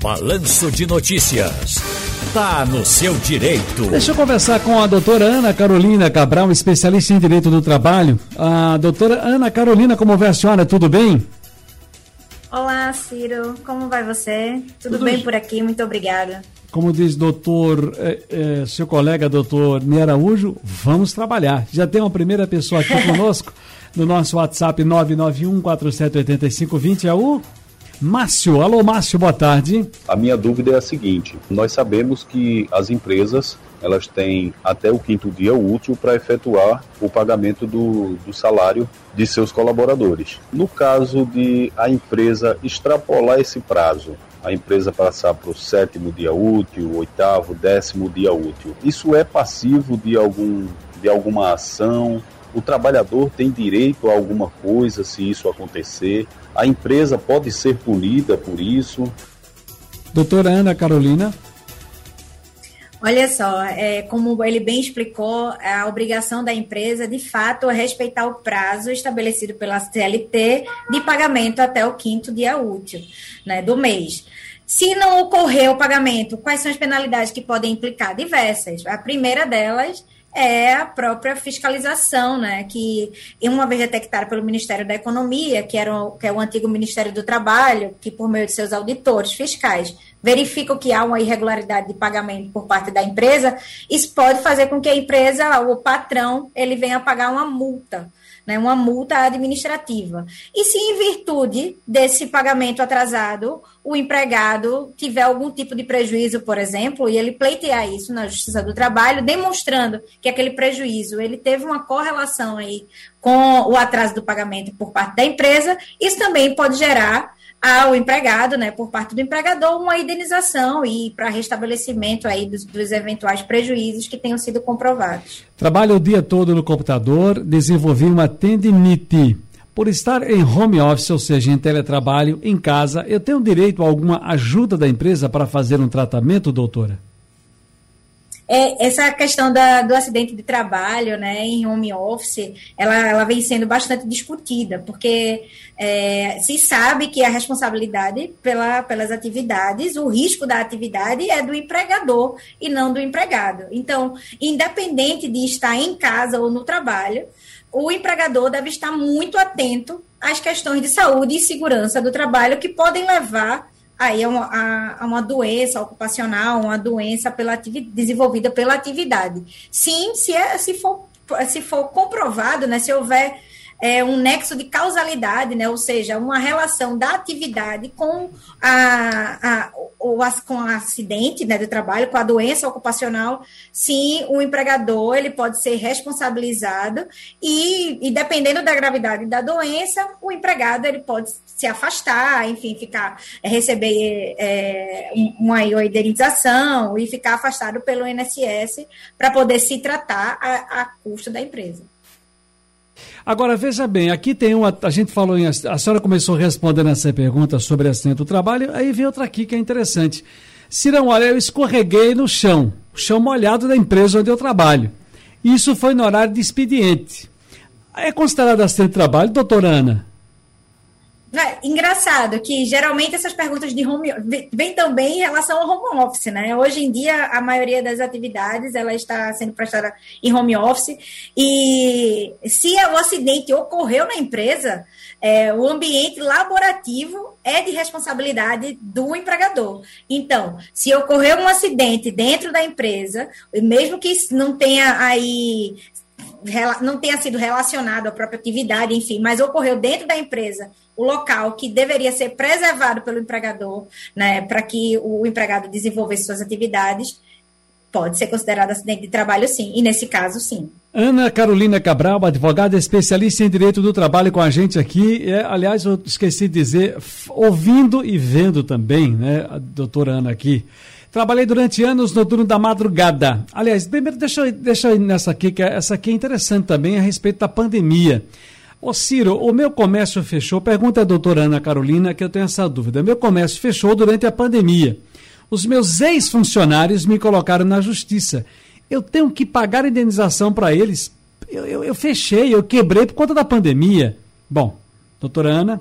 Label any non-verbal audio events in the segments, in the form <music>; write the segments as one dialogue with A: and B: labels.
A: Balanço de Notícias. Tá no seu direito.
B: Deixa eu conversar com a doutora Ana Carolina Cabral, especialista em Direito do Trabalho. A doutora Ana Carolina, como vai a senhora? Tudo bem?
C: Olá, Ciro. Como vai você? Tudo, Tudo bem por aqui? Muito obrigada.
B: Como diz doutor, é, é, seu colega doutor Ney Araújo, vamos trabalhar. Já tem uma primeira pessoa aqui <laughs> conosco no nosso WhatsApp 991 478520, é o Márcio. Alô, Márcio, boa tarde.
D: A minha dúvida é a seguinte: nós sabemos que as empresas elas têm até o quinto dia útil para efetuar o pagamento do, do salário de seus colaboradores. No caso de a empresa extrapolar esse prazo, a empresa passar para o sétimo dia útil, oitavo, décimo dia útil, isso é passivo de, algum, de alguma ação? O trabalhador tem direito a alguma coisa se isso acontecer? A empresa pode ser punida por isso?
B: Doutora Ana Carolina.
C: Olha só, é, como ele bem explicou, a obrigação da empresa, de fato, é respeitar o prazo estabelecido pela CLT de pagamento até o quinto dia útil né, do mês. Se não ocorrer o pagamento, quais são as penalidades que podem implicar? Diversas. A primeira delas é a própria fiscalização, né? Que uma vez detectada pelo Ministério da Economia, que era o, que é o antigo Ministério do Trabalho, que por meio de seus auditores fiscais verificam que há uma irregularidade de pagamento por parte da empresa, isso pode fazer com que a empresa, o patrão, ele venha pagar uma multa né, uma multa administrativa. E se em virtude desse pagamento atrasado, o empregado tiver algum tipo de prejuízo, por exemplo, e ele pleitear isso na Justiça do Trabalho, demonstrando que aquele prejuízo ele teve uma correlação aí com o atraso do pagamento por parte da empresa, isso também pode gerar ao empregado, né, por parte do empregador, uma indenização e para restabelecimento aí dos, dos, eventuais prejuízos que tenham sido comprovados.
B: Trabalho o dia todo no computador, desenvolvi uma tendinite. Por estar em home office, ou seja, em teletrabalho, em casa, eu tenho direito a alguma ajuda da empresa para fazer um tratamento, doutora?
C: É, essa questão da, do acidente de trabalho, né, em home office, ela, ela vem sendo bastante discutida, porque é, se sabe que a responsabilidade pela, pelas atividades, o risco da atividade é do empregador e não do empregado. Então, independente de estar em casa ou no trabalho, o empregador deve estar muito atento às questões de saúde e segurança do trabalho que podem levar aí é uma, a, uma doença ocupacional, uma doença pela desenvolvida pela atividade. Sim, se, é, se, for, se for comprovado, né, se houver é, um nexo de causalidade, né? ou seja, uma relação da atividade com, a, a, o, com o acidente né, de trabalho, com a doença ocupacional, sim, o empregador ele pode ser responsabilizado e, e dependendo da gravidade da doença, o empregado ele pode se afastar, enfim, ficar receber é, uma indenização e ficar afastado pelo INSS para poder se tratar a, a custo da empresa.
B: Agora, veja bem, aqui tem uma. A gente falou em. A senhora começou respondendo essa pergunta sobre acidente do trabalho, aí vem outra aqui que é interessante. Cirão, olha, eu escorreguei no chão, o chão molhado da empresa onde eu trabalho. Isso foi no horário de expediente. É considerado acidente de trabalho, doutora Ana?
C: É, engraçado que geralmente essas perguntas de home vêm também em relação ao home office, né? Hoje em dia a maioria das atividades ela está sendo prestada em home office e se o acidente ocorreu na empresa, é, o ambiente laborativo é de responsabilidade do empregador. Então, se ocorreu um acidente dentro da empresa, mesmo que não tenha aí não tenha sido relacionado à própria atividade, enfim, mas ocorreu dentro da empresa, o local que deveria ser preservado pelo empregador, né, para que o empregado desenvolvesse suas atividades, pode ser considerado acidente de trabalho, sim, e nesse caso, sim.
B: Ana Carolina Cabral, advogada especialista em direito do trabalho com a gente aqui. É, aliás, eu esqueci de dizer, ouvindo e vendo também, né, a doutora Ana aqui. Trabalhei durante anos no turno da madrugada. Aliás, primeiro deixa eu, deixa eu ir nessa aqui, que é, essa aqui é interessante também a respeito da pandemia. Ô Ciro, o meu comércio fechou, pergunta a doutora Ana Carolina, que eu tenho essa dúvida. Meu comércio fechou durante a pandemia. Os meus ex-funcionários me colocaram na justiça. Eu tenho que pagar indenização para eles. Eu, eu, eu fechei, eu quebrei por conta da pandemia. Bom, doutora Ana.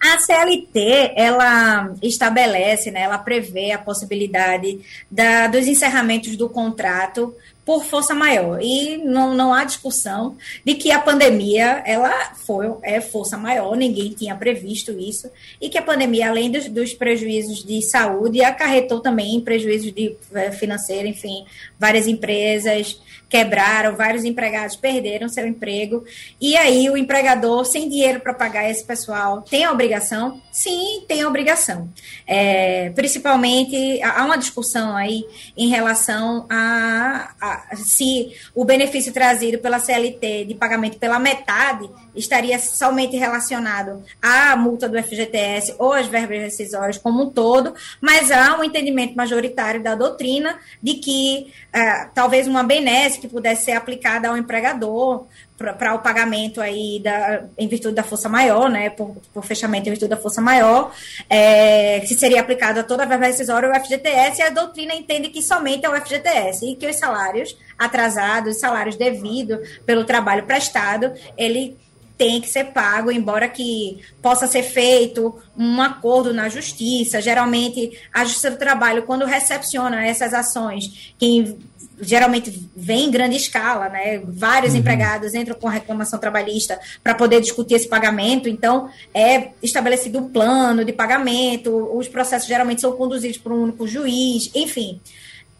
C: A CLT, ela estabelece, né, ela prevê a possibilidade da, dos encerramentos do contrato por força maior. E não, não há discussão de que a pandemia ela foi é força maior, ninguém tinha previsto isso, e que a pandemia, além dos, dos prejuízos de saúde, acarretou também prejuízos de eh, financeiro, enfim, várias empresas quebraram, vários empregados perderam seu emprego, e aí o empregador, sem dinheiro para pagar esse pessoal, tem a obrigação? Sim, tem a obrigação. É, principalmente, há uma discussão aí em relação a, a se o benefício trazido pela CLT de pagamento pela metade estaria somente relacionado à multa do FGTS ou às verbas rescisórias como um todo, mas há um entendimento majoritário da doutrina de que uh, talvez uma benesse que pudesse ser aplicada ao empregador para o pagamento aí da, em virtude da força maior, né, por, por fechamento em virtude da força maior, é, que seria aplicado a toda a verba rescisória o FGTS, e a doutrina entende que somente é o FGTS, e que os salários atrasados, salários devidos pelo trabalho prestado, ele tem que ser pago, embora que possa ser feito um acordo na justiça. Geralmente, a Justiça do Trabalho, quando recepciona essas ações, quem geralmente vem em grande escala, né? Vários uhum. empregados entram com reclamação trabalhista para poder discutir esse pagamento. Então, é estabelecido um plano de pagamento, os processos geralmente são conduzidos por um único juiz, enfim.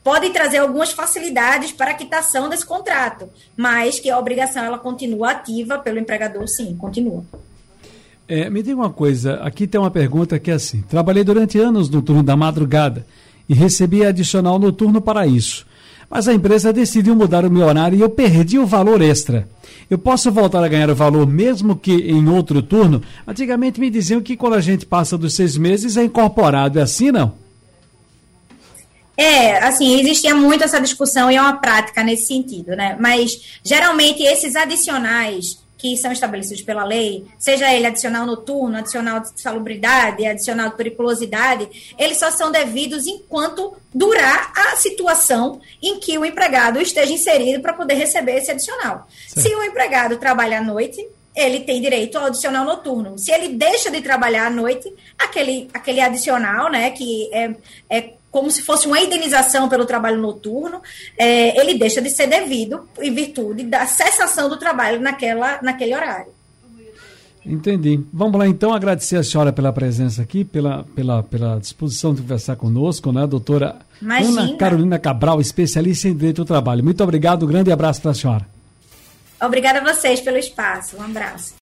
C: Podem trazer algumas facilidades para a quitação desse contrato, mas que a obrigação ela continua ativa pelo empregador, sim, continua.
B: É, me diga uma coisa, aqui tem uma pergunta que é assim: trabalhei durante anos no turno da madrugada e recebi adicional noturno para isso mas a empresa decidiu mudar o meu horário e eu perdi o valor extra. Eu posso voltar a ganhar o valor mesmo que em outro turno? Antigamente me diziam que quando a gente passa dos seis meses é incorporado, é assim não?
C: É, assim, existia muito essa discussão e é uma prática nesse sentido, né? Mas geralmente esses adicionais que são estabelecidos pela lei, seja ele adicional noturno, adicional de salubridade, adicional de periculosidade, eles só são devidos enquanto durar a situação em que o empregado esteja inserido para poder receber esse adicional. Certo. Se o empregado trabalha à noite, ele tem direito ao adicional noturno. Se ele deixa de trabalhar à noite, aquele, aquele adicional, né, que é, é como se fosse uma indenização pelo trabalho noturno, é, ele deixa de ser devido em virtude da cessação do trabalho naquela, naquele horário.
B: Entendi. Vamos lá então agradecer a senhora pela presença aqui, pela, pela, pela disposição de conversar conosco, né, doutora Imagina. Ana Carolina Cabral, especialista em direito do trabalho. Muito obrigado, um grande abraço para a senhora.
C: Obrigada a vocês pelo espaço. Um abraço.